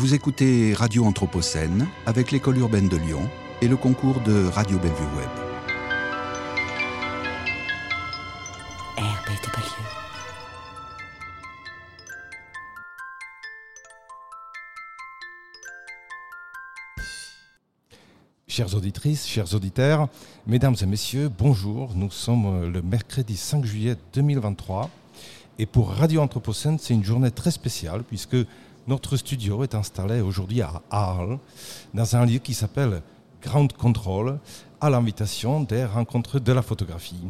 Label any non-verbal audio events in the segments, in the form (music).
Vous écoutez Radio Anthropocène avec l'école urbaine de Lyon et le concours de Radio Bellevue Web. Chères auditrices, chers auditeurs, mesdames et messieurs, bonjour. Nous sommes le mercredi 5 juillet 2023 et pour Radio Anthropocène, c'est une journée très spéciale puisque notre studio est installé aujourd'hui à Arles, dans un lieu qui s'appelle Ground Control, à l'invitation des rencontres de la photographie.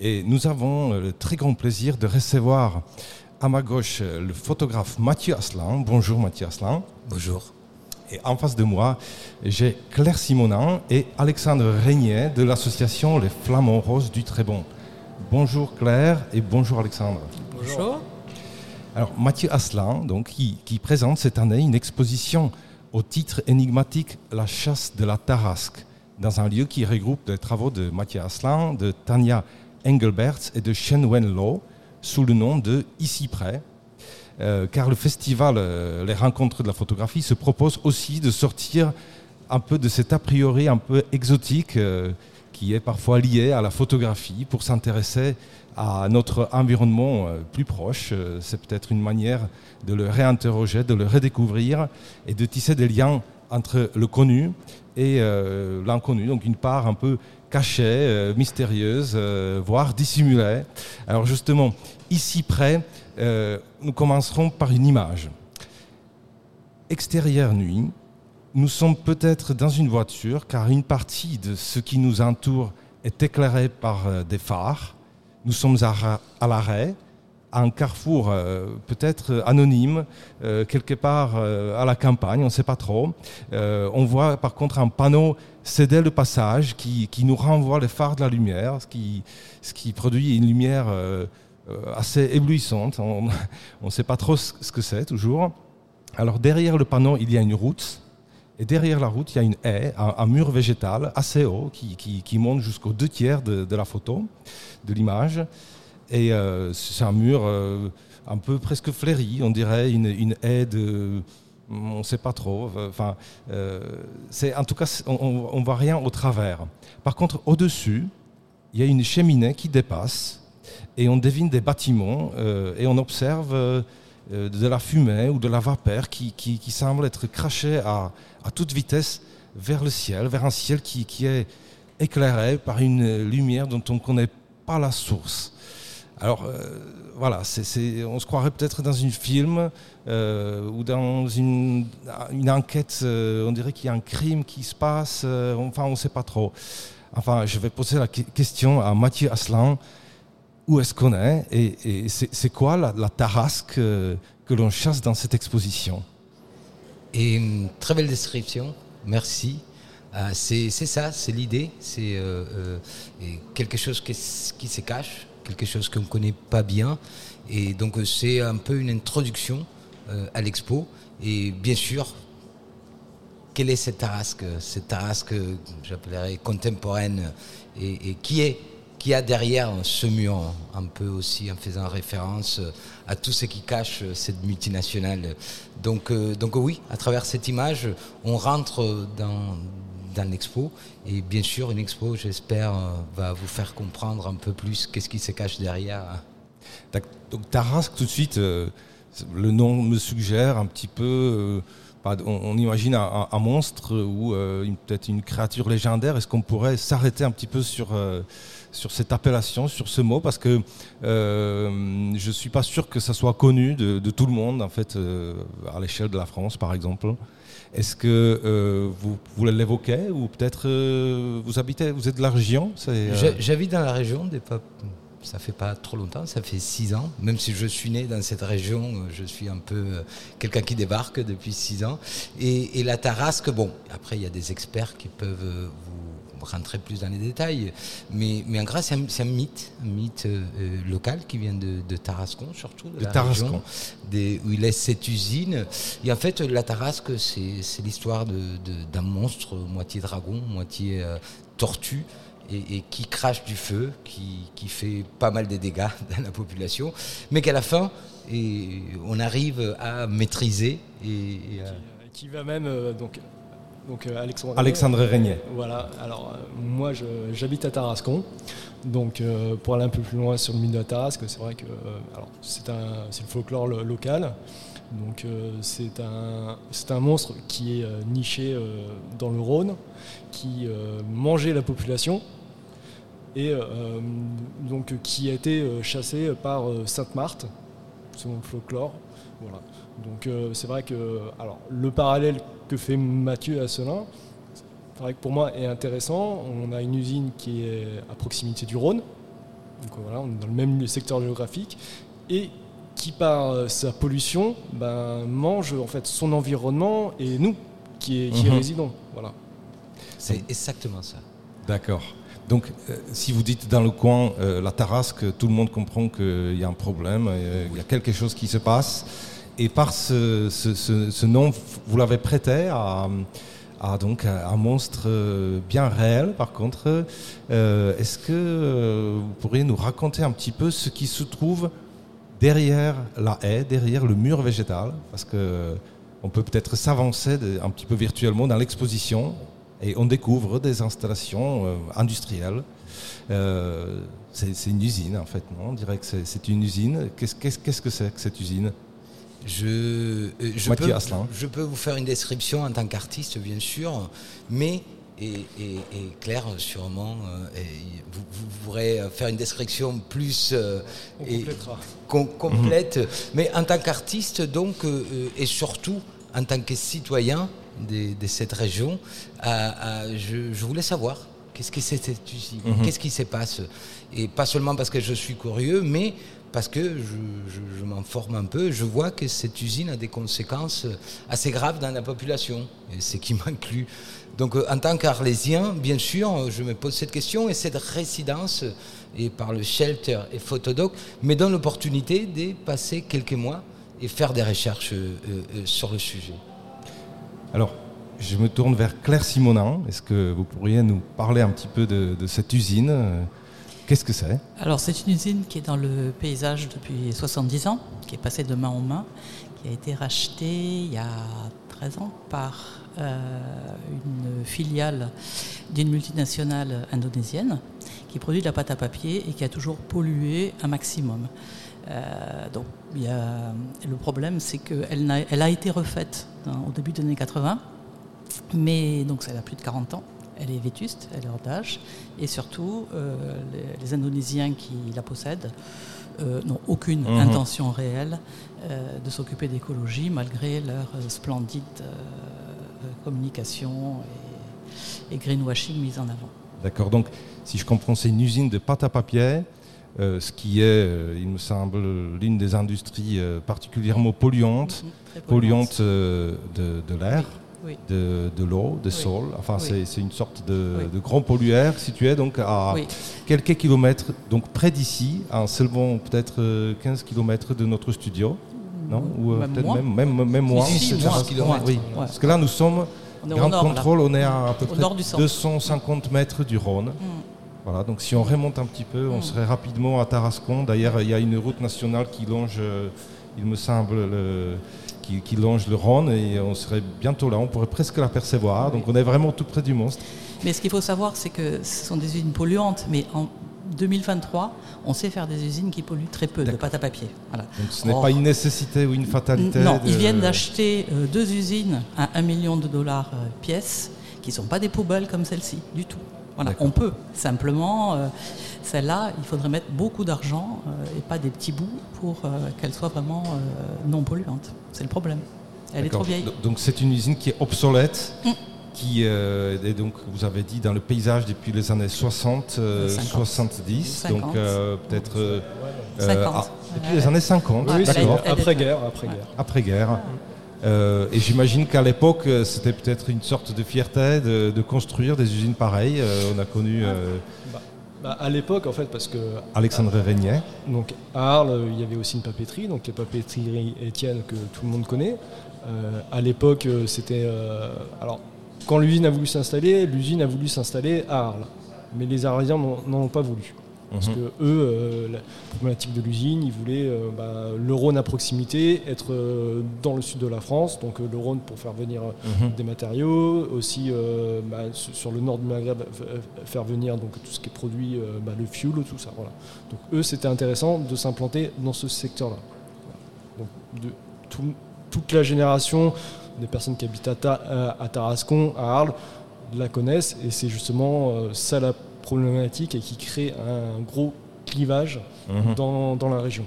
Et nous avons le très grand plaisir de recevoir à ma gauche le photographe Mathieu Aslan. Bonjour Mathieu Aslan. Bonjour. Et en face de moi, j'ai Claire Simonin et Alexandre Régnier de l'association Les Flamants Roses du Trébon. Bonjour Claire et bonjour Alexandre. Bonjour. Alors Mathieu Aslan, donc, qui, présente cette année une exposition au titre énigmatique La chasse de la Tarasque, dans un lieu qui regroupe les travaux de Mathieu Aslan, de Tania Engelberts et de Shen Wen Lo, sous le nom de Ici près, euh, car le festival euh, Les Rencontres de la photographie se propose aussi de sortir un peu de cet a priori un peu exotique euh, qui est parfois lié à la photographie pour s'intéresser à notre environnement euh, plus proche. Euh, c'est peut-être une manière de le réinterroger, de le redécouvrir et de tisser des liens entre le connu et euh, l'inconnu, donc une part un peu cachée, mystérieuse, voire dissimulée. Alors justement, ici près, nous commencerons par une image. Extérieure nuit, nous sommes peut-être dans une voiture car une partie de ce qui nous entoure est éclairée par euh, des phares. Nous sommes à, l'arrêt, à un carrefour euh, peut-être anonyme, euh, quelque part à la campagne, on ne sait pas trop. On voit par contre un panneau céder le passage qui, qui, nous renvoie les phares de la lumière, ce qui, ce qui produit une lumière assez éblouissante. On (laughs) ne sait pas trop ce que c'est toujours. Alors derrière le panneau, il y a une route. Et derrière la route, il y a une haie, un, mur végétal assez haut qui, qui, monte jusqu'aux deux tiers de, de, la photo, de l'image. Et euh, c'est un mur euh, un peu presque fleuri, on dirait une, une haie de... On ne sait pas trop. Enfin, euh, c'est en tout cas, on ne voit rien au travers. Par contre, au-dessus, il y a une cheminée qui dépasse et on devine des bâtiments et on observe de la fumée ou de la vapeur qui, qui, qui semble être crachée à, à, toute vitesse vers le ciel, vers un ciel qui, est éclairé par une lumière dont on ne connaît pas la source. Alors euh, voilà, on se croirait peut-être dans un film euh, ou dans une, enquête, euh, on dirait qu'il y a un crime qui se passe, enfin on ne sait pas trop. Enfin, je vais poser la question à Mathieu Aslan, où est-ce qu'on est et, et c'est quoi la, la tarasque que l'on chasse dans cette exposition? Et une très belle description, merci. Euh, c'est ça, c'est l'idée, c'est euh, euh, quelque chose qui, se cache, quelque chose qu'on ne connaît pas bien. Et donc c'est un peu une introduction à l'expo. Et bien sûr, quelle est cette tarasque Cette tarasque, j'appellerais contemporaine, et qui est qui a derrière ce mur, un peu aussi en faisant référence à tout ce qui cache cette multinationale. Donc, euh, donc oui, à travers cette image, on rentre dans, dans l'expo et bien sûr une expo, j'espère, va vous faire comprendre un peu plus qu'est-ce qui se cache derrière. Donc Tarasque, tout de suite, euh, le nom me suggère un petit peu... Euh, on, imagine un, monstre ou euh, peut-être une créature légendaire. Est-ce qu'on pourrait s'arrêter un petit peu sur euh, sur cette appellation, sur ce mot, parce que euh, je ne suis pas sûr que ça soit connu de, tout le monde, en fait, euh, à l'échelle de la France, par exemple. Est-ce que euh, vous, vous l'évoquez ou peut-être vous habitez, vous êtes de la région J'habite dans la région, des pas, ça fait pas trop longtemps, ça fait six ans. Même si je suis né dans cette région, je suis un peu quelqu'un qui débarque depuis six ans. Et, et la Tarasque, bon, après il y a des experts qui peuvent vous rentrer plus dans les détails. Mais, mais en gras, c'est un, un, mythe, un mythe euh, local qui vient de, de Tarascon, surtout. De, de Tarascon. Région, des, où il laisse cette usine. Et en fait, la Tarasque, c'est l'histoire d'un monstre, moitié dragon, moitié euh, tortue. Et, et, qui crache du feu, qui, qui, fait pas mal de dégâts (laughs) dans la population, mais qu'à la fin, et on arrive à maîtriser et, et à qui va même donc donc Alexandre. Alexandre Régnier. Voilà. Alors moi, j'habite à Tarascon. Donc pour aller un peu plus loin sur le mine de la Tarasque, c'est vrai que c'est le folklore local. Donc c'est un, un monstre qui est niché dans le Rhône, qui mangeait la population et euh, donc, qui a été euh, chassé par euh, Sainte-Marthe, selon le folklore. Voilà. Donc c'est vrai que alors, le parallèle que fait Mathieu Asselin, c'est vrai que pour moi est intéressant. On a une usine qui est à proximité du Rhône, donc voilà, on est dans le même secteur géographique, et qui par sa pollution ben, mange en fait son environnement et nous qui, est, qui mhm. résidons. Voilà. C'est exactement ça. D'accord. Donc, euh, si vous dites dans le coin euh, la Tarasque, tout le monde comprend qu'il y a un problème, euh, il y a quelque chose qui se passe. Et par ce, nom, vous l'avez prêté à, donc un monstre bien réel. Par contre, est-ce que vous pourriez nous raconter un petit peu ce qui se trouve derrière la haie, derrière le mur végétal? Parce que on peut peut-être s'avancer un petit peu virtuellement dans l'exposition et on découvre des installations euh, industrielles. Euh, c'est une usine en fait, non? On dirait que c'est une usine. Qu'est-ce que c'est que cette usine? Je, euh, je, peux, je, peux, vous faire une description en tant qu'artiste, bien sûr, mais et, Claire, sûrement, vous, pourrez faire une description plus complète. Mhm. Mais en tant qu'artiste, donc, et surtout en tant que citoyen, de, cette région, je, voulais savoir qu'est-ce que c'est cette usine, mhm. qu'est-ce qui se passe? Et pas seulement parce que je suis curieux, mais parce que je, je, m'informe un peu, je vois que cette usine a des conséquences assez graves dans la population, et ce qui (laughs) m'inclut. Donc euh, en tant qu'arlésien, bien sûr, je me pose cette question et cette résidence, et par le shelter et photodoc, me donne l'opportunité de passer quelques mois et faire des recherches euh, euh, sur le sujet. Alors, je me tourne vers Claire Simonin. Est-ce que vous pourriez nous parler un petit peu de, cette usine Qu'est-ce que c'est? Alors, c'est une usine qui est dans le paysage depuis 70 ans, qui est passée de main en main, qui a été rachetée il y a 13 ans par euh, une filiale d'une multinationale indonésienne qui produit de la pâte à papier et qui a toujours pollué un maximum. Euh, donc, le problème, c'est qu'elle a, elle été refaite au début des années 80, mais donc elle a plus de 40 ans. Elle est vétuste, elle est hors d'âge, et surtout, euh, les, Indonésiens qui la possèdent euh, n'ont aucune mhm. intention réelle de s'occuper d'écologie, malgré leur splendide communication et, et greenwashing mise en avant. D'accord, donc si je comprends, c'est une usine de pâte à papier euh, ce qui est, euh, il me semble, l'une des industries euh, particulièrement polluantes, mhm, polluantes de, l'air. De, l'eau, des sols. Enfin, c'est une sorte de, grand pollueur situé donc à quelques kilomètres, donc près d'ici, à seulement peut-être 15 kilomètres de notre studio. Non? Ou peut-être même, même, même, moins. Parce que là, nous sommes, Grand Contrôle, on est à, à peu près 250 mètres du Rhône. Mm. Voilà, donc si on remonte un petit peu, on hmm. serait rapidement à Tarascon. D'ailleurs, il y a une route nationale qui longe, euh, il me semble, le, qui, longe le Rhône et on serait bientôt là. On pourrait presque l'apercevoir. Donc on est vraiment tout près du monstre. Mais ce qu'il faut savoir, c'est que ce sont des usines polluantes, mais en 2023, on sait faire des usines qui polluent très peu de pâte à papier. Donc ce n'est pas une nécessité ou une fatalité Non, ils viennent d'acheter euh, deux usines à 1 million de dollars euh, pièce, qui ne sont pas des poubelles comme celle-ci, du tout on peut. Simplement, euh, celle-là, il faudrait mettre beaucoup d'argent euh, et pas des petits bouts pour euh, qu'elle soit vraiment non polluante. C'est le problème. Elle est trop vieille. Donc c'est une usine qui est obsolète. Mm. Qui est donc, vous avez dit, dans le paysage depuis les années 60, 70, donc peut-être depuis les années 50. après-guerre. Après-guerre. Après-guerre. Euh, et j'imagine qu'à l'époque, euh, c'était peut-être une sorte de fierté de, construire des usines pareilles. Euh, on a connu. Bah, bah, à l'époque, en fait, parce que. Alexandre Régnier. Donc à Arles, il y avait aussi une papeterie, donc les papeteries Étienne que tout le monde connaît. à l'époque, c'était. alors, quand l'usine a voulu s'installer, l'usine a voulu s'installer à Arles. Mais les Arlésiens n'en ont pas voulu. Parce Mhm. que eux, euh, la problématique de l'usine, ils voulaient euh, bah, le Rhône à proximité, être euh, dans le sud de la France, donc le Rhône pour faire venir Mhm. des matériaux, aussi bah, sur le nord du Maghreb faire venir donc tout ce qui est produit, bah, le fuel, tout ça. Voilà. Donc eux, c'était intéressant de s'implanter dans ce secteur-là. Voilà. Donc de, tout- toute la génération des personnes qui habitent à, Ta- à- Tarascon, à Arles, la connaissent et c'est justement ça la problématique et qui crée un gros clivage Mhm. dans, dans la région.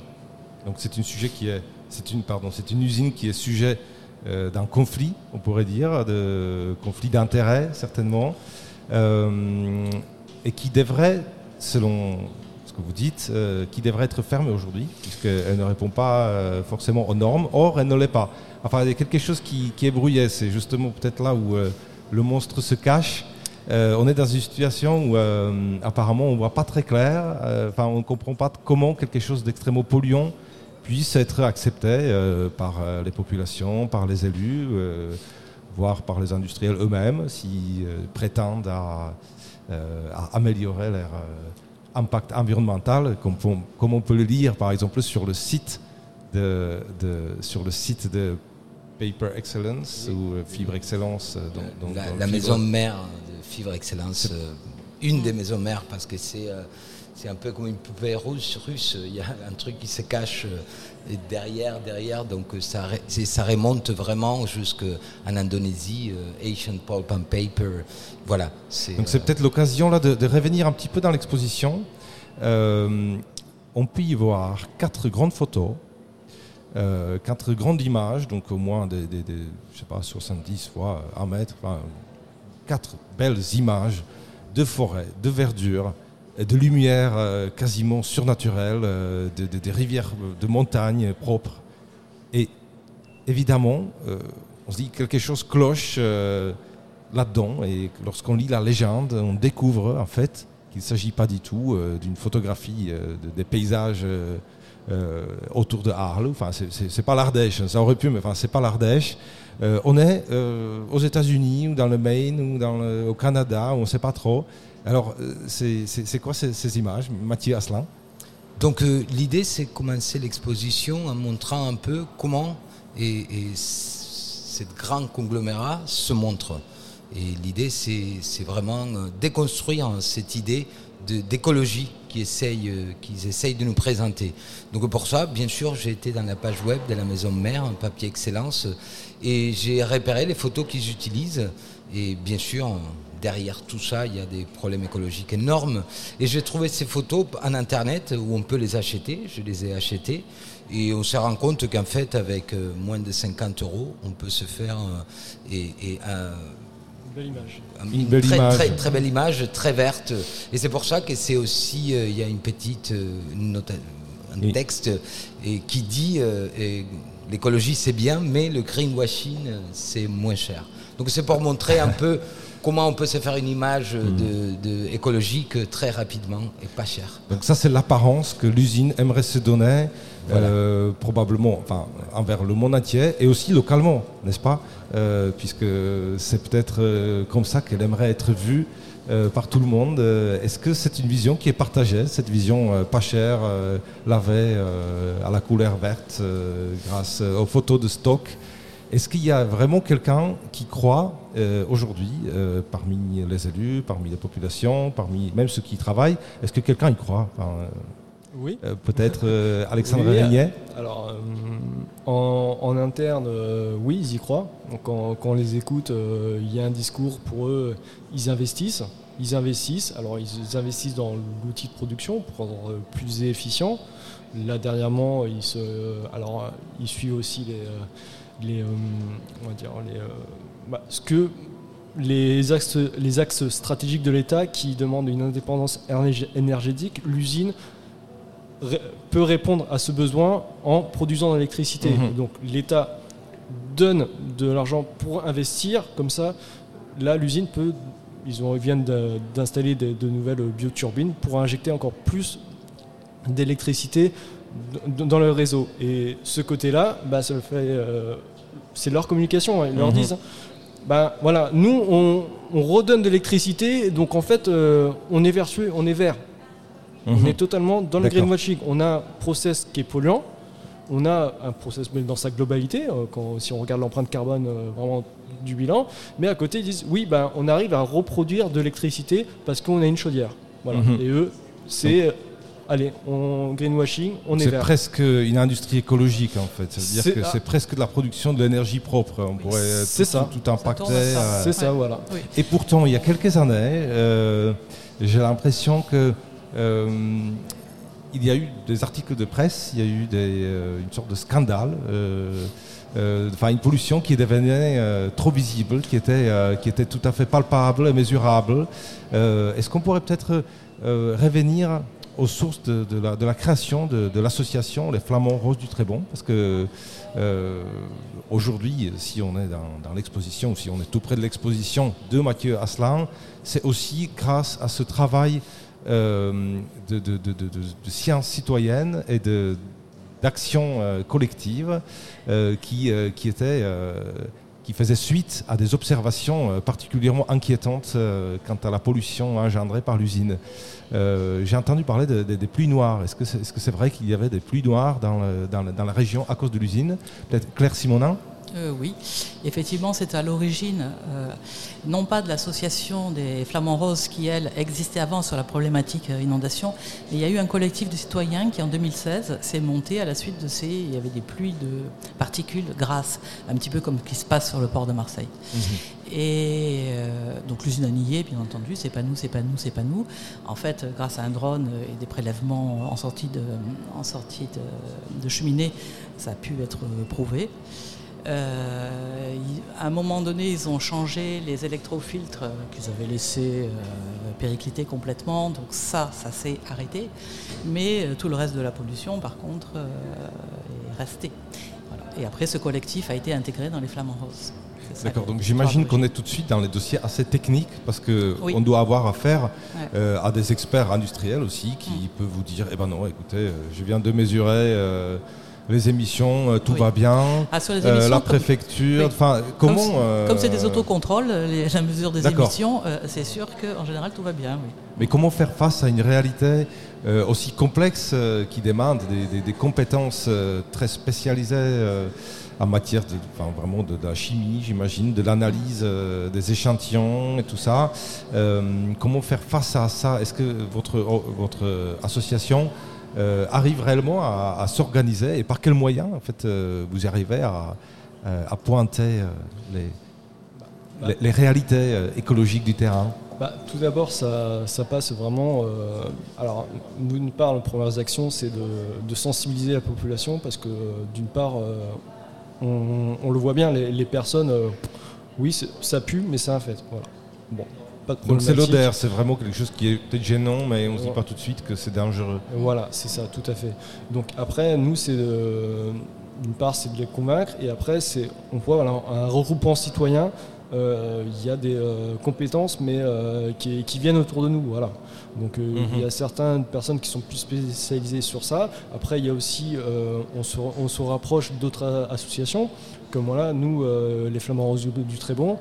Donc c'est un sujet qui est, c'est une, pardon, c'est une usine qui est sujet euh, d'un conflit, on pourrait dire, de conflit d'intérêts certainement, euh, et qui devrait, selon ce que vous dites, euh, qui devrait être fermée aujourd'hui, puisqu'elle ne répond pas forcément aux normes. Or, elle ne l'est pas. Enfin, il y a quelque chose qui, qui est brouillé. C'est justement peut-être là où le monstre se cache. Euh, on est dans une situation où euh, apparemment on ne voit pas très clair, euh, enfin on ne comprend pas comment quelque chose d'extrêmement polluant puisse être accepté par les populations, par les élus, voire par les industriels eux-mêmes, s'ils prétendent à, à améliorer leur impact environnemental, comme, on- comme on peut le lire par exemple sur le site de, de- sur le site de Paper Excellence ou Fibre Excellence. dans- dans- la, dans la maison mère de Fibre Excellence, euh, une des maisons mères, parce que c'est euh, c'est un peu comme une poupée russe, russe. Il y a un truc qui se cache euh, derrière, derrière. Donc ça, ça remonte vraiment jusqu'en Indonésie, Asian Pulp and Paper. Voilà. Donc c'est euh, peut-être l'occasion là de, de revenir un petit peu dans l'exposition. Euh, on peut y voir quatre grandes photos, euh, quatre grandes images, donc au moins des, des- des, je sais pas, 70 fois 1 mètre, enfin, quatre belles images de forêt, de verdure, de lumière euh, quasiment surnaturelle, euh, de- de- des rivières de montagnes propres. Et évidemment, euh, on se dit que quelque chose cloche là-dedans. Et lorsqu'on lit la légende, on découvre en fait qu'il ne s'agit pas du tout d'une photographie de- des paysages autour de Arles. Enfin, c'est- pas l'Ardèche, ça aurait pu, mais enfin, c'est pas l'Ardèche. Euh, on est euh, aux États-Unis ou dans le Maine ou au Canada, on ne sait pas trop. Alors, euh, c'est quoi ces, ces images, Mathieu Asselin? Donc l'idée, c'est commencer l'exposition en montrant un peu comment et, cette grand conglomérat se montre. Et l'idée, c'est vraiment déconstruire cette idée d'écologie essayent, euh, qu'ils essayent de nous présenter. Donc pour ça, bien sûr, j'ai été dans la page web de la maison mère, un papier excellence, et j'ai repéré les photos qu'ils utilisent. Et bien sûr, derrière tout ça, il y a des problèmes écologiques énormes. Et j'ai trouvé ces photos en Internet où on peut les acheter. Je les ai achetées. Et on se rend compte qu'en fait, avec euh, moins de 50 euros, on peut se faire euh, et, Belle image. un- Une belle très, image. Très, très belle image, très verte. Et c'est pour ça que c'est aussi, euh, il y a une petite euh, une un Oui. texte et qui dit euh, l'écologie c'est bien, mais le greenwashing euh, c'est moins cher. Donc c'est pour montrer un peu comment on peut se faire une image de, de écologique très rapidement et pas cher. Donc ça, c'est l'apparence que l'usine aimerait se donner, Voilà. euh, probablement, enfin, envers le monde entier et aussi localement, n'est-ce pas? Euh, Puisque c'est peut-être euh, comme ça qu'elle aimerait être vue par tout le monde. Est-ce que c'est une vision qui est partagée, cette vision pas chère, lavée à la couleur verte grâce aux photos de stock est-ce qu'il y a vraiment quelqu'un qui croit euh, aujourd'hui, euh, parmi les élus, parmi les populations, parmi même ceux qui y travaillent, est-ce que quelqu'un y croit? Enfin, euh, Oui. euh, Peut-être euh, (laughs) Alexandre Oui, Régnier Alors, euh, en, en interne, oui, ils y croient. Donc, quand, quand on les écoute, il y a un discours pour eux, ils investissent. Ils investissent. Alors, ils investissent dans l'outil de production pour rendre euh, plus efficient. Là, dernièrement, ils, se, alors, ils suivent aussi les, les, euh, on va dire, les, euh, bah, ce que les axes, les axes stratégiques de l'État qui demandent une indépendance énergé- énergétique, l'usine ré- peut répondre à ce besoin en produisant de l'électricité. Mhm. Donc l'État donne de l'argent pour investir, comme ça, là l'usine peut, ils, ont, ils viennent d'installer de nouvelles bioturbines pour injecter encore plus d'électricité dans le réseau. Et ce côté-là, bah, ça le fait, euh, c'est leur communication. hein. Ils leur Mhm. disent, bah, voilà, nous on, on redonne de l'électricité, donc en fait euh, on est vertueux, on est vert. On Mhm. est totalement dans le greenwashing. On a un process qui est polluant, on a un process mais dans sa globalité, euh, quand, si on regarde l'empreinte carbone vraiment du bilan, mais à côté ils disent oui, ben, on arrive à reproduire de l'électricité parce qu'on a une chaudière. Voilà. Mhm. Et eux, c'est, allez, on greenwashing, on est, C'est vert. presque une industrie écologique en fait. Ça veut dire C'est- que ah. c'est presque de la production de l'énergie propre. On pourrait C'est tout, ça. tout, impacter. euh, C'est ça, voilà. Oui. Et pourtant, il y a quelques années, euh, j'ai l'impression que euh, il y a eu des articles de presse, il y a eu des, euh, une sorte de scandale, euh, euh, enfin une pollution qui devenait euh, trop visible, qui était, euh, qui était tout à fait palpable et mesurable. Euh, Est-ce qu'on pourrait peut-être euh, revenir aux sources de, la, de la création de, l'association Les Flamands Roses du Trébon Parce que euh, aujourd'hui, si on est dans, dans l'exposition, si on est tout près de l'exposition de Mathieu Aslan, c'est aussi grâce à ce travail euh, de, science citoyenne et de d'action euh, collective qui, qui était qui faisait suite à des observations euh, particulièrement inquiétantes euh, quant à la pollution engendrée par l'usine. Euh, J'ai entendu parler de- de- des pluies noires. Est-ce que c'est est -ce c'est vrai qu'il y avait des pluies noires dans, dans la région à cause de l'usine? Peut-être Claire Simonin? Euh, oui, effectivement, c'est à l'origine, euh, non pas de l'association des Flamands Roses qui, elle, existait avant sur la problématique euh, inondation, mais il y a eu un collectif de citoyens qui, en 2016, s'est monté à la suite de ces. Il y avait des pluies de particules grasses, un petit peu comme ce qui se passe sur le port de Marseille. Et euh, donc l'usine a nié, bien entendu, c'est pas nous, c'est pas nous, c'est pas nous. En fait, grâce à un drone et des prélèvements en sortie de, en sortie de, de cheminée, ça a pu être prouvé. Euh, à un moment donné, ils ont changé les électrofiltres qu'ils avaient laissés euh, péricliter complètement. Donc ça, ça s'est arrêté. Mais euh, tout le reste de la pollution, par contre, est resté. Voilà. Et après, ce collectif a été intégré dans les Flamands Roses. D'accord, donc j'imagine qu'on est tout de suite dans les dossiers assez techniques parce qu'on Oui. doit avoir affaire Ouais. euh, à des experts industriels aussi qui peuvent vous dire, eh ben non, écoutez, je viens de mesurer euh, les émissions, euh, tout Oui. va bien, Ah, sur les Euh, émissions, la comme- préfecture, enfin, Comme comment... c'est- euh, Comme c'est des autocontrôles, les- (laughs) la mesure des émissions, euh, c'est sûr qu'en général tout va bien. Oui. Mais comment faire face à une réalité euh, aussi complexe euh, qui demande des, des- des compétences euh, très spécialisées euh, en matière de, enfin, vraiment de, de la chimie, j'imagine, de l'analyse euh, des échantillons et tout ça. Euh, comment faire face à ça? Est-ce que votre, votre association euh, arrive réellement à, à s'organiser et par quels moyens en fait, euh, vous arrivez à, euh, à pointer les, Bah, les- les réalités écologiques du terrain? Bah, tout d'abord, ça, ça passe vraiment. euh, alors, d'une part, les premières actions, c'est de, de sensibiliser la population parce que, d'une part, euh, on, on le voit bien, les, les personnes, euh, oui, ça pue, mais c'est un fait. Voilà. Bon, pas de Donc c'est l'odeur, c'est vraiment quelque chose qui est peut-être gênant, mais on ne se dit pas tout de suite que c'est dangereux. Voilà, c'est ça, tout à fait. Donc après, nous, c'est de- d'une part, c'est de les convaincre, et après, c'est on voit voilà, un regroupement citoyen. euh, Il y a des euh, compétences, mais euh, qui, qui viennent autour de nous. Voilà. Donc euh, il y a certaines personnes qui sont plus spécialisées sur ça. Après, il y a aussi, euh, on, se, on se rapproche d'autres associations, comme voilà, nous, euh, les Flamands Roses du, du Trébon.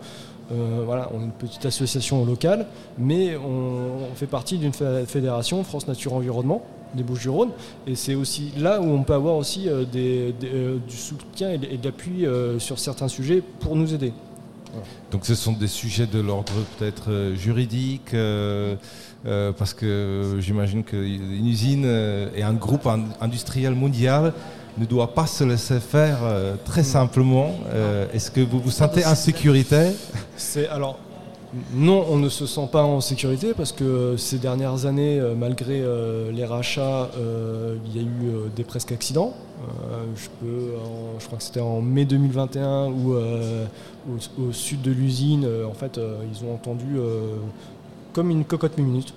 Euh, voilà, on est une petite association locale, mais on, fait partie d'une fé- fédération, France Nature Environnement, des Bouches-du-Rhône, et c'est aussi là où on peut avoir aussi euh, euh, du soutien et de l'appui sur certains sujets pour nous aider. Donc ce sont des sujets de l'ordre peut-être juridique, parce que j'imagine qu'une usine et un groupe in- industriel mondial ne doit pas se laisser faire euh, très simplement. Euh, Est-ce que vous vous sentez en sécurité? C'est alors non, on ne se sent pas en sécurité parce que ces dernières années, euh, malgré euh, les rachats, euh, il y a eu euh, des presque accidents. Euh, je, crois que c'était en mai 2021 où euh, au, au sud de l'usine, euh, en fait, euh, ils ont entendu euh, comme une cocotte minute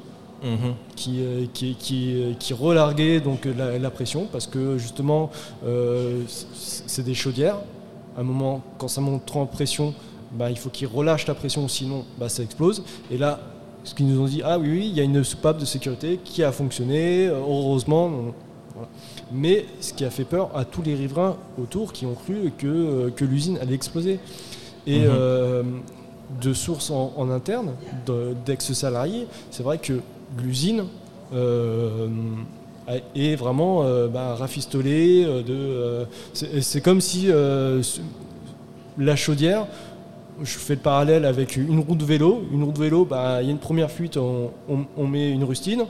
qui, euh, qui, qui, qui relarguait donc la, la pression parce que justement euh, c'est des chaudières. À un moment, quand ça monte trop en pression, bah, il faut qu'ils relâchent la pression, sinon bah, ça explose. Et là, ce qu'ils nous ont dit, ah oui, oui, il y a une soupape de sécurité qui a fonctionné, euh, heureusement. voilà. Mais ce qui a fait peur à tous les riverains autour qui ont cru que, euh, que l'usine allait exploser. Et Mhm. euh, de sources en, en interne, de- d'ex-salariés, c'est vrai que l'usine et vraiment bah, rafistolé. de, c'est comme si la chaudière, je fais le parallèle avec une roue de vélo. Une roue de vélo, bah, il y a une première fuite, on, met une rustine.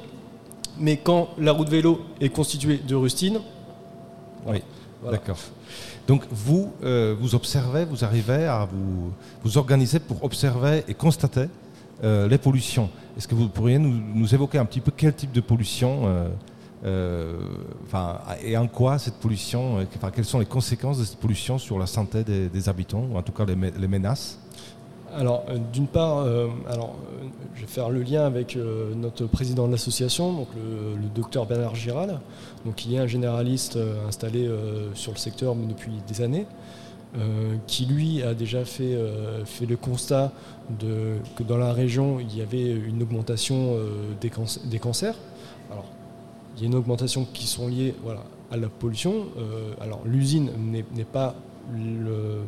Mais quand la roue de vélo est constituée de rustine, oui, d'accord. Donc vous, euh, vous observez, vous arrivez à vous, vous organiser pour observer et constater euh, les pollutions. Est-ce que vous pourriez nous, évoquer un petit peu quel type de pollution euh, et en quoi cette pollution, quelles sont les conséquences de cette pollution sur la santé des, habitants, ou en tout cas les menaces? Alors, euh, d'une part, euh, euh, je vais faire le lien avec notre président de l'association, le, docteur Bernard Giral, donc, qui est un généraliste installé sur le secteur depuis des années, qui lui a déjà fait, fait le constat de, que dans la région, il y avait une augmentation des, des, cancers. Alors, il y a une augmentation qui sont liées voilà, à la pollution. alors, l'usine n'est pas le,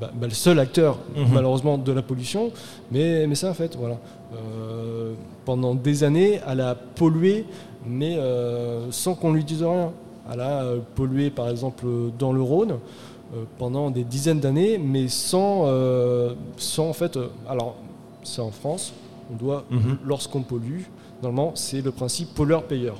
bah, bah, le seul acteur mhm. malheureusement de la pollution, mais, mais c'est un fait. Voilà. Euh, pendant des années, elle a pollué, mais euh, sans qu'on lui dise rien. Elle a euh, pollué par exemple dans le Rhône pendant des dizaines d'années, mais sans, sans en fait. alors, c'est en France, on doit, mhm. lorsqu'on pollue, normalement, c'est le principe pollueur-payeur.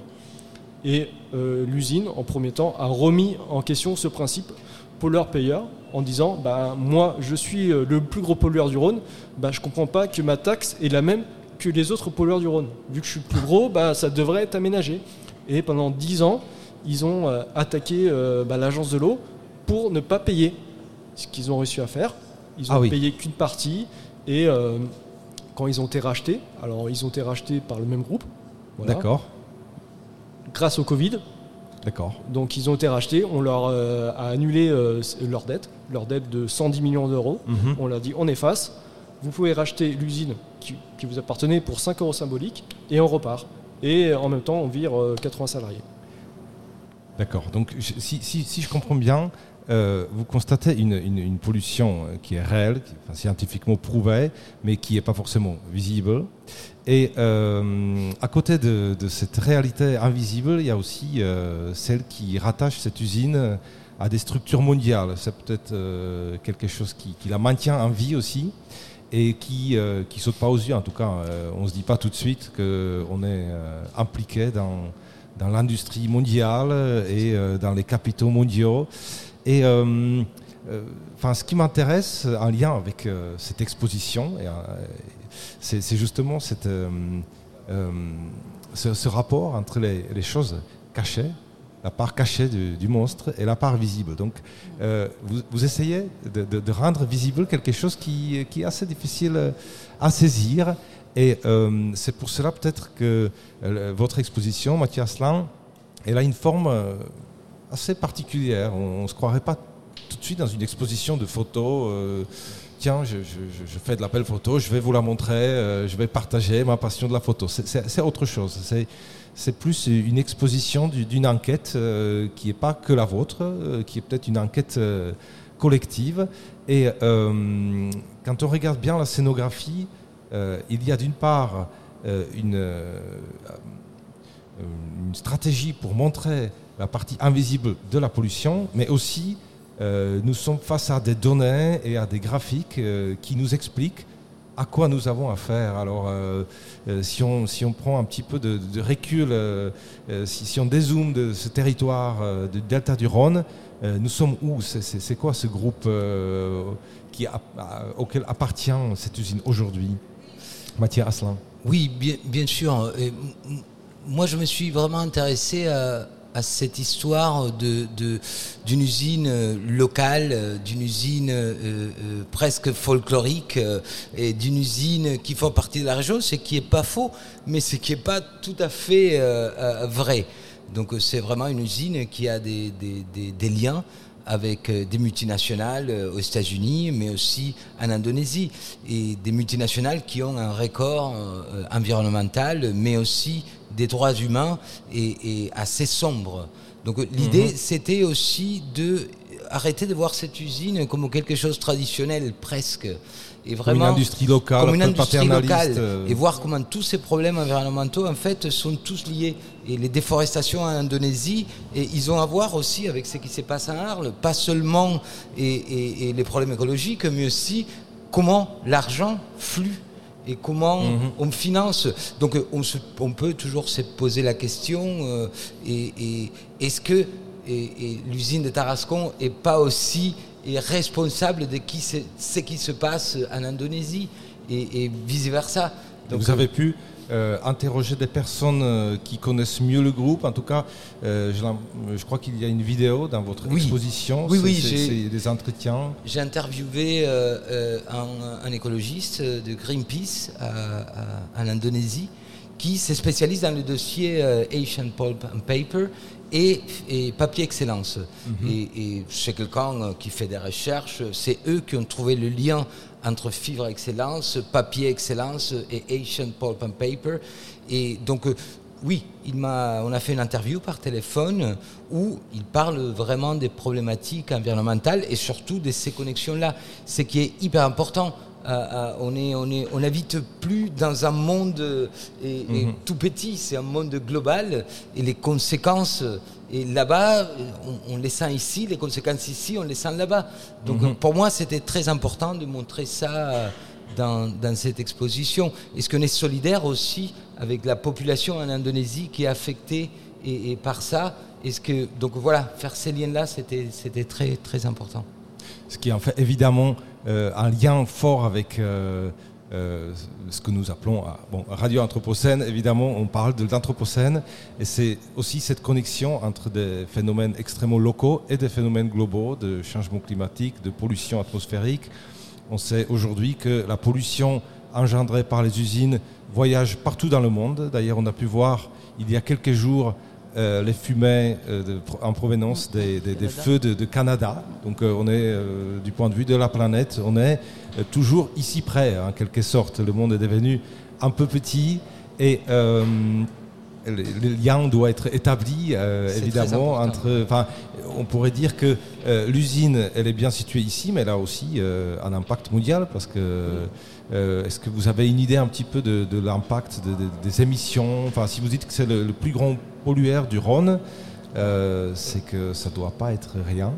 Et l'usine, en premier temps, a remis en question ce principe pollueur-payeur en disant bah, Moi, je suis euh, le plus gros pollueur du Rhône, bah, je ne comprends pas que ma taxe est la même que les autres pollueurs du Rhône. Vu que je suis plus gros, bah, ça devrait être aménagé. Et pendant dix ans, ils ont euh, attaqué euh, bah, l'agence de l'eau pour ne pas payer ce qu'ils ont réussi à faire. Ils ont ah payé qu'une partie. Et quand ils ont été rachetés, alors ils ont été rachetés par le même groupe. D'accord. Grâce au Covid, D'accord. Donc ils ont été rachetés, on leur euh, a annulé euh, leur dette, leur dette de 110 millions d'euros. Mhm. On leur a dit on efface, vous pouvez racheter l'usine qui, vous appartenait pour 5 euros symboliques et on repart. Et en même temps on vire 80 euh, salariés. D'accord. Donc si, je comprends bien, vous constatez une, pollution qui est réelle, scientifiquement prouvée, mais qui n'est pas forcément visible. Et euh, à côté de, cette réalité invisible, il y a aussi euh, celle qui rattache cette usine à des structures mondiales. C'est peut-être euh, quelque chose qui, la maintient en vie aussi et qui ne saute pas aux yeux. En tout cas, on ne se dit pas tout de suite qu'on est impliqué dans, dans l'industrie mondiale et dans les capitaux mondiaux. Et enfin, ce qui m'intéresse en lien avec cette exposition, c'est justement cette, euh, euh, ce, rapport entre les, choses cachées, la part cachée du, monstre et la part visible. Donc, euh, vous, essayez de, rendre visible quelque chose qui, est assez difficile à saisir. Et c'est pour cela peut-être que votre exposition, Mathias Lang, elle a une forme assez particulière. On ne se croirait pas tout de suite dans une exposition de photos tiens, je, fais de l'appel photo, je vais vous la montrer, euh, je vais partager ma passion de la photo. C'est autre chose. C'est plus une exposition d'une enquête euh, qui n'est pas que la vôtre, euh, qui est peut-être une enquête collective. Et quand on regarde bien la scénographie, il y a d'une part une, une stratégie pour montrer la partie invisible de la pollution, mais aussi euh, nous sommes face à des données et à des graphiques euh, qui nous expliquent à quoi nous avons affaire. Alors, euh, si, on, si on prend un petit peu de, recul, si, on dézoome de ce territoire du delta du Rhône, nous sommes où? C'est quoi ce groupe auquel appartient cette usine aujourd'hui? Mathieu Asselin Oui, bien, sûr. moi, je me suis vraiment intéressé à cette histoire de, d'une usine euh, locale, euh, d'une usine euh, presque folklorique et d'une usine qui fait partie de la région, ce qui n'est pas faux, mais ce qui n'est pas tout à fait vrai. Donc c'est vraiment une usine qui a des, des, liens avec des multinationales aux États-Unis, mais aussi en Indonésie, et des multinationales qui ont un record environnemental, mais aussi des droits humains est, assez sombre. Donc l'idée, mhm. c'était aussi de arrêter de voir cette usine comme quelque chose de traditionnel presque. Et vraiment, comme une industrie locale, comme une industrie locale, euh. et voir comment tous ces problèmes environnementaux en fait sont tous liés. Et les déforestations en Indonésie, et ils ont à voir aussi avec ce qui se passe à Arles, pas seulement et, les problèmes écologiques, mais aussi comment l'argent flue et comment mhm. on finance. Donc on, on, peut toujours se poser la question euh, et, est-ce que l'usine de Tarascon est pas aussi responsable de qui ce qui se passe en Indonésie et, vice versa. Donc, vous avez pu euh, interroger des personnes euh, qui connaissent mieux le groupe. En tout cas, je, je, crois qu'il y a une vidéo dans votre exposition. Oui, oui, des entretiens. J'ai interviewé un, écologiste de Greenpeace en Indonésie qui se spécialise dans le dossier Asian Pulp and Paper et, Papier Excellence. Mhm. Et, c'est quelqu'un qui fait des recherches, c'est eux qui ont trouvé le lien entre Fibre Excellence, Papier Excellence et Asian Pulp and Paper. Et donc, euh, oui, il on a fait une interview par téléphone où il parle vraiment des problématiques environnementales et surtout de ces connexions-là. Ce qui est hyper important. On est, on est, on n'habite plus dans un monde euh, mhm. tout petit, c'est un monde global et les conséquences. Et là-bas, on, les sent ici, les conséquences ici, on les sent là-bas. Donc mhm. pour moi, c'était très important de montrer ça dans, cette exposition. Est-ce qu'on est solidaire aussi avec la population en Indonésie qui est affectée et, par ça? Est-ce que donc voilà, faire ces liens-là, c'était c'était très très important. Ce qui en fait évidemment euh, un lien fort avec euh, euh, ce que nous appelons bon, Radio Anthropocène. Évidemment, on parle de l'Anthropocène et c'est aussi cette connexion entre des phénomènes extrêmement locaux et des phénomènes globaux de changement climatique, de pollution atmosphérique. On sait aujourd'hui que la pollution engendrée par les usines voyage partout dans le monde. D'ailleurs, on a pu voir il y a quelques jours euh, les fumées euh, en provenance des, feux de, Canada. Donc euh, on est, du point de vue de la planète, on est toujours ici près, en quelque sorte. Le monde est devenu un peu petit et le, lien doit être établi, évidemment, entre... Enfin, on pourrait dire que l'usine, elle est bien située ici, mais elle a aussi un impact mondial parce que... Est-ce que vous avez une idée un petit peu de, l'impact des émissions? Enfin, si vous dites que c'est le, plus grand pollueur du Rhône, euh, c'est que ça ne doit pas être rien.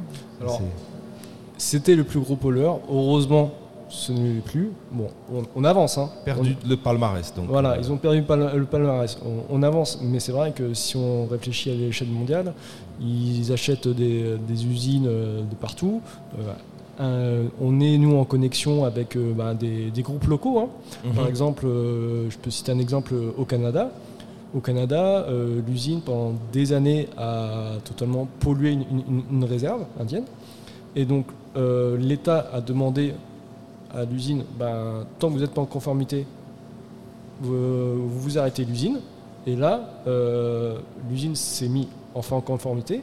C'était le plus gros pollueur. Heureusement, ce n'est plus. Bon, on, avance. Hein. Perdu le palmarès. Donc. Voilà, euh, ils ont perdu le palmarès. On, avance, mais c'est vrai que si on réfléchit à l'échelle mondiale, ils achètent des, usines euh, de partout. on est, nous, en connexion avec bah, des, groupes locaux. Hein. Mhm. Par exemple, je peux citer un exemple au Canada. Au Canada, euh, l'usine, pendant des années, a totalement pollué une, réserve indienne. Et donc, euh, l'État a demandé à l'usine, ben, tant que vous n'êtes pas en conformité, vous vous, arrêtez l'usine. Et là, euh, l'usine s'est mise enfin en conformité,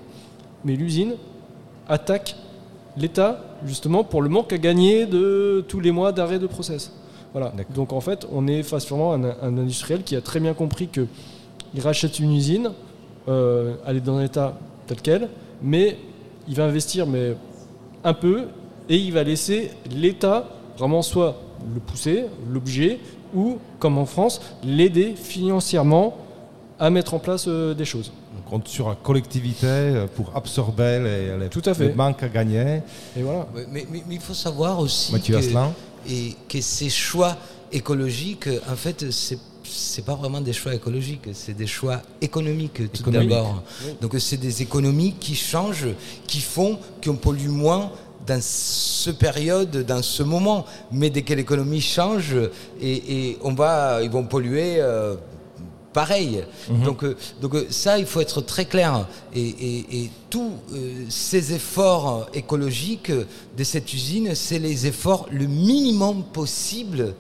mais l'usine attaque l'État justement pour le manque à gagner de tous les mois d'arrêt de process. Voilà. Donc en fait, on est face vraiment à un, industriel qui a très bien compris que il rachète une usine, euh, elle est dans un état tel quel, mais il va investir mais un peu et il va laisser l'État vraiment soit le pousser, l'objet, ou comme en France, l'aider financièrement à mettre en place euh, des choses. On compte sur la collectivité euh, pour absorber les, les, Tout à fait. manques à gagner. Et voilà. Mais, il faut savoir aussi que, et que ces choix écologiques, en fait, c'est c'est pas vraiment des choix écologiques, c'est des choix économiques tout d'abord. Donc c'est des économies qui changent, qui font qu'on pollue moins dans ce période, dans ce moment. Mais dès que l'économie change, et, on va, ils vont polluer. Euh, pareil. Mhm. Donc, euh, donc euh, ça, il faut être très clair. Et, tous ces efforts écologiques de cette usine, c'est les efforts le minimum possible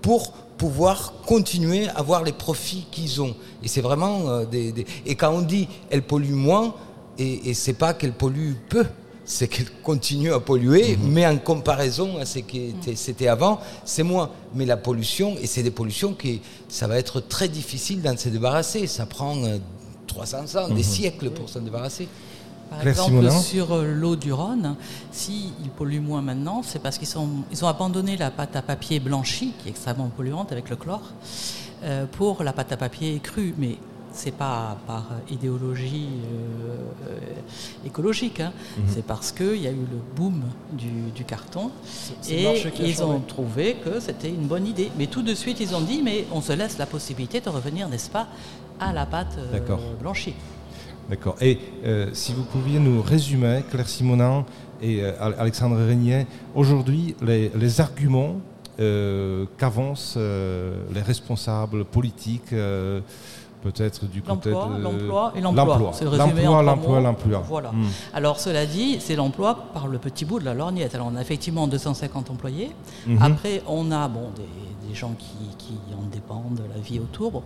pour pouvoir continuer à avoir les profits qu'ils ont. Et c'est vraiment euh, des, Et quand on dit elle pollue moins, et, et c'est pas qu'elle pollue peu, c'est qu'elle continue à polluer, mhm. mais en comparaison à ce qui c'était avant, c'est moins. Mais la pollution, et c'est des pollutions qui, ça va être très difficile d'en se débarrasser. Ça prend 300 euh, ans, des mhm. siècles pour s'en débarrasser. Par Claire exemple, sur euh, l'eau du Rhône, s'ils polluent moins maintenant, c'est parce qu'ils sont, ils ont abandonné la pâte à papier blanchie, qui est extrêmement polluante avec le chlore, euh, pour la pâte à papier crue. Mais c'est pas par idéologie euh, écologique, hein. Mhm. c'est parce qu'il y a eu le boom du, du carton et ils ont trouvé que c'était une bonne idée. Mais tout de suite, ils ont dit, mais on se laisse la possibilité de revenir, n'est-ce pas, à la pâte euh, blanchie. D'accord. Et euh, si vous pouviez nous résumer, Claire Simonin et Al- Alexandre Régnier, aujourd'hui, les, les arguments qu'avancent les responsables politiques, peut-être du côté L'emploi, de... l'emploi et l'emploi. C'est le résumé L'emploi, l'emploi, l'emploi. Voilà. Hmm. Alors cela dit, c'est l'emploi par le petit bout de la lorgnette. Alors on a effectivement 250 employés. Mhm. Après, on a bon, des, des gens qui, qui en dépendent de la vie autour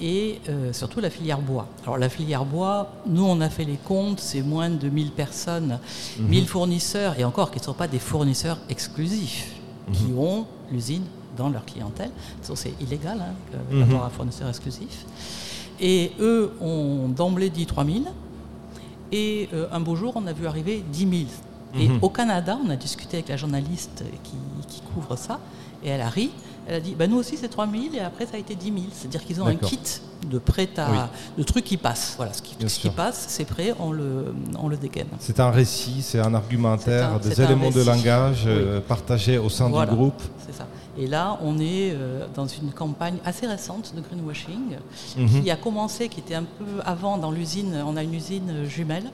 et euh, surtout la filière bois. Alors la filière bois, nous on a fait les comptes, c'est moins de 1000 personnes, Mhm. 1000 fournisseurs et encore qui ne sont pas des fournisseurs exclusifs, Mhm. qui ont l'usine dans leur clientèle. C'est illégal hein, Mhm. d'avoir un fournisseur exclusif. Et eux ont d'emblée dit 3000. Et euh, un beau jour, on a vu arriver 10 000. Et Mhm. au Canada, on a discuté avec la journaliste qui, qui couvre ça, et elle a ri. Elle a dit, bah, nous aussi c'est 3 000, et après ça a été 10 000. C'est-à-dire qu'ils ont un kit de prêt à... Oui. de trucs qui passent. Voilà, ce qui, ce qui passe, c'est prêt, on le, on le dégaine. C'est un récit, c'est un argumentaire, un- des un éléments de langage euh, partagés au sein Voilà. du groupe. C'est ça. Et là, on est euh, dans une campagne assez récente de greenwashing Mhm. qui a commencé, qui était un peu avant dans l'usine. On a une usine jumelle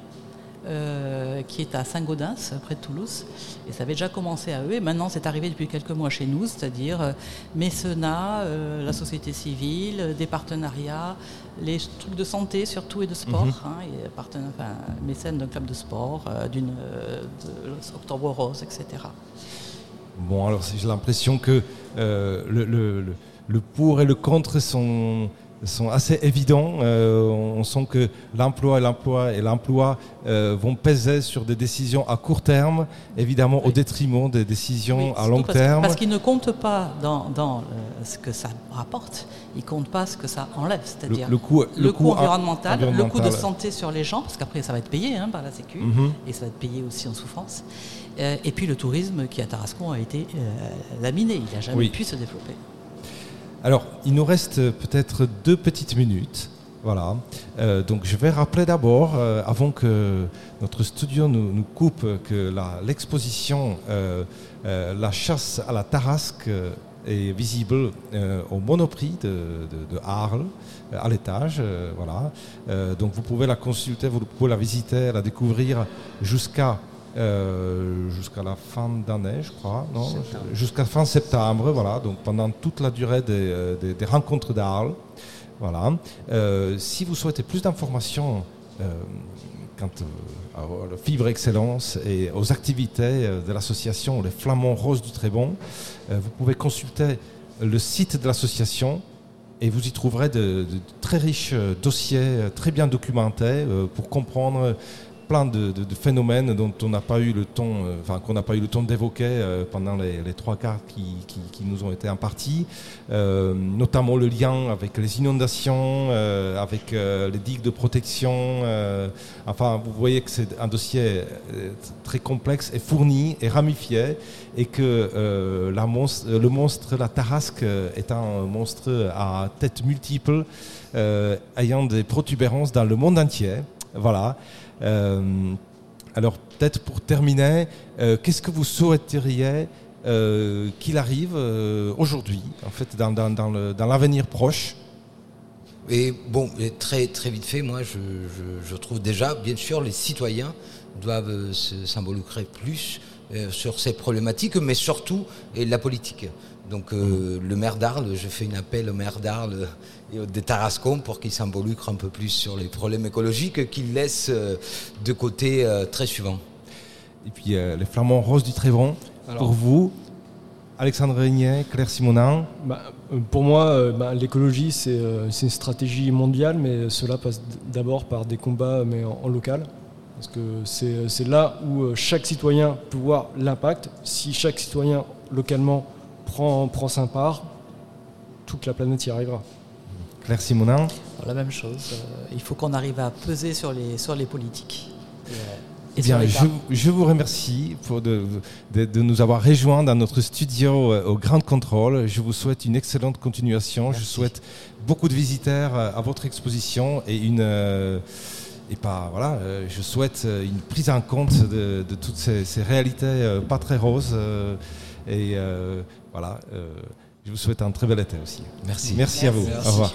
euh, qui est à Saint-Gaudens, près de Toulouse. Et ça avait déjà commencé à eux. Et maintenant, c'est arrivé depuis quelques mois chez nous, c'est-à-dire euh, mécénat, euh, la société civile, des partenariats, les trucs de santé surtout et de sport. Mhm. hein, et parten- enfin, mécène d'un club de sport, d'une Octobre Rose, etc. Bon, alors j'ai l'impression que euh, le, pour et le contre sont, sont assez évidents. Euh, on sent que l'emploi et l'emploi et l'emploi euh, vont peser sur des décisions à court terme, évidemment au détriment des décisions Oui, à long parce, terme. Parce qu'ils ne comptent pas dans, dans, euh, ce que ça rapporte, ils ne comptent pas ce que ça enlève. C'est-à-dire Le- le coût- le le coût coût environnemental, le coût de santé sur les gens, parce qu'après ça va être payé hein, par la Sécu, Mhm. et ça va être payé aussi en souffrance. Euh, et puis le tourisme qui à Tarascon a été laminé, il n'a jamais Oui. pu se développer. Alors, il nous reste peut-être deux petites minutes. Voilà. Euh, donc, je vais rappeler d'abord, euh, avant que notre studio nous, coupe, que l'exposition euh, euh, La chasse à la Tarasque euh, est visible euh, au Monoprix de, de- de Arles, euh, à l'étage. euh, voilà. Euh, donc, vous pouvez la consulter, vous pouvez la visiter, la découvrir jusqu'à euh, jusqu'à la fin d'année, je crois, non Jusqu'à fin septembre, voilà, donc pendant toute la durée des, euh, des- des rencontres d'Arles. Voilà. Euh, si vous souhaitez plus d'informations euh, quant à la Fibre Excellence et aux activités de l'association Les Flamands Roses du Trébon, vous pouvez consulter le site de l'association et vous y trouverez de, de très riches dossiers très bien documentés euh, pour comprendre plein de, phénomènes dont on n'a pas eu le temps, euh, enfin qu'on n'a pas eu le temps d'évoquer euh, pendant les, trois quarts qui, qui- qui nous ont été impartis, Euh, notamment le lien avec les inondations, avec les digues de protection. enfin, vous voyez que c'est un dossier très complexe et fourni et ramifié, et que la monstre- le monstre, la tarasque, est un monstre à tête multiple, ayant des protubérances dans le monde entier. Voilà. Euh, alors peut-être pour terminer, euh, qu'est-ce que vous souhaiteriez euh, qu'il arrive aujourd'hui, en fait, dans, l'avenir proche? Et bon, très, très vite fait, moi, je, je- je trouve déjà, bien sûr, les citoyens doivent se- plus sur ces problématiques, mais surtout et la politique. Donc, euh, le maire d'Arles, je fais un appel au maire d'Arles des Tarascon pour qu'il s'involucre un peu plus sur les problèmes écologiques qu'il laisse euh, de côté euh, très souvent. Et puis euh, les flamands roses du Trévron, Alors- pour vous, Alexandre Régnier, Claire Simonin, Bah, pour moi, euh, bah, l'écologie, c'est euh, une stratégie mondiale, mais cela passe d'abord par des combats mais en, en local. Parce que c'est là où chaque citoyen peut voir l'impact. Si chaque citoyen localement prend, prend sa part, toute la planète y arrivera. Claire Simonin, la même chose, euh, il faut qu'on arrive à peser sur les, sur les politiques. Et Bien, je, je vous remercie pour de, de- de nous avoir rejoints dans notre studio euh, au Grand Control. Je vous souhaite une excellente continuation. Je souhaite beaucoup de visiteurs euh, à votre exposition et une euh, et pas voilà. euh, Je souhaite euh, une prise en compte de, de toutes ces, ces réalités euh, pas très roses euh, et euh, voilà. euh, je vous souhaite un très bel été aussi. Merci. Merci, à vous. Merci. Au revoir.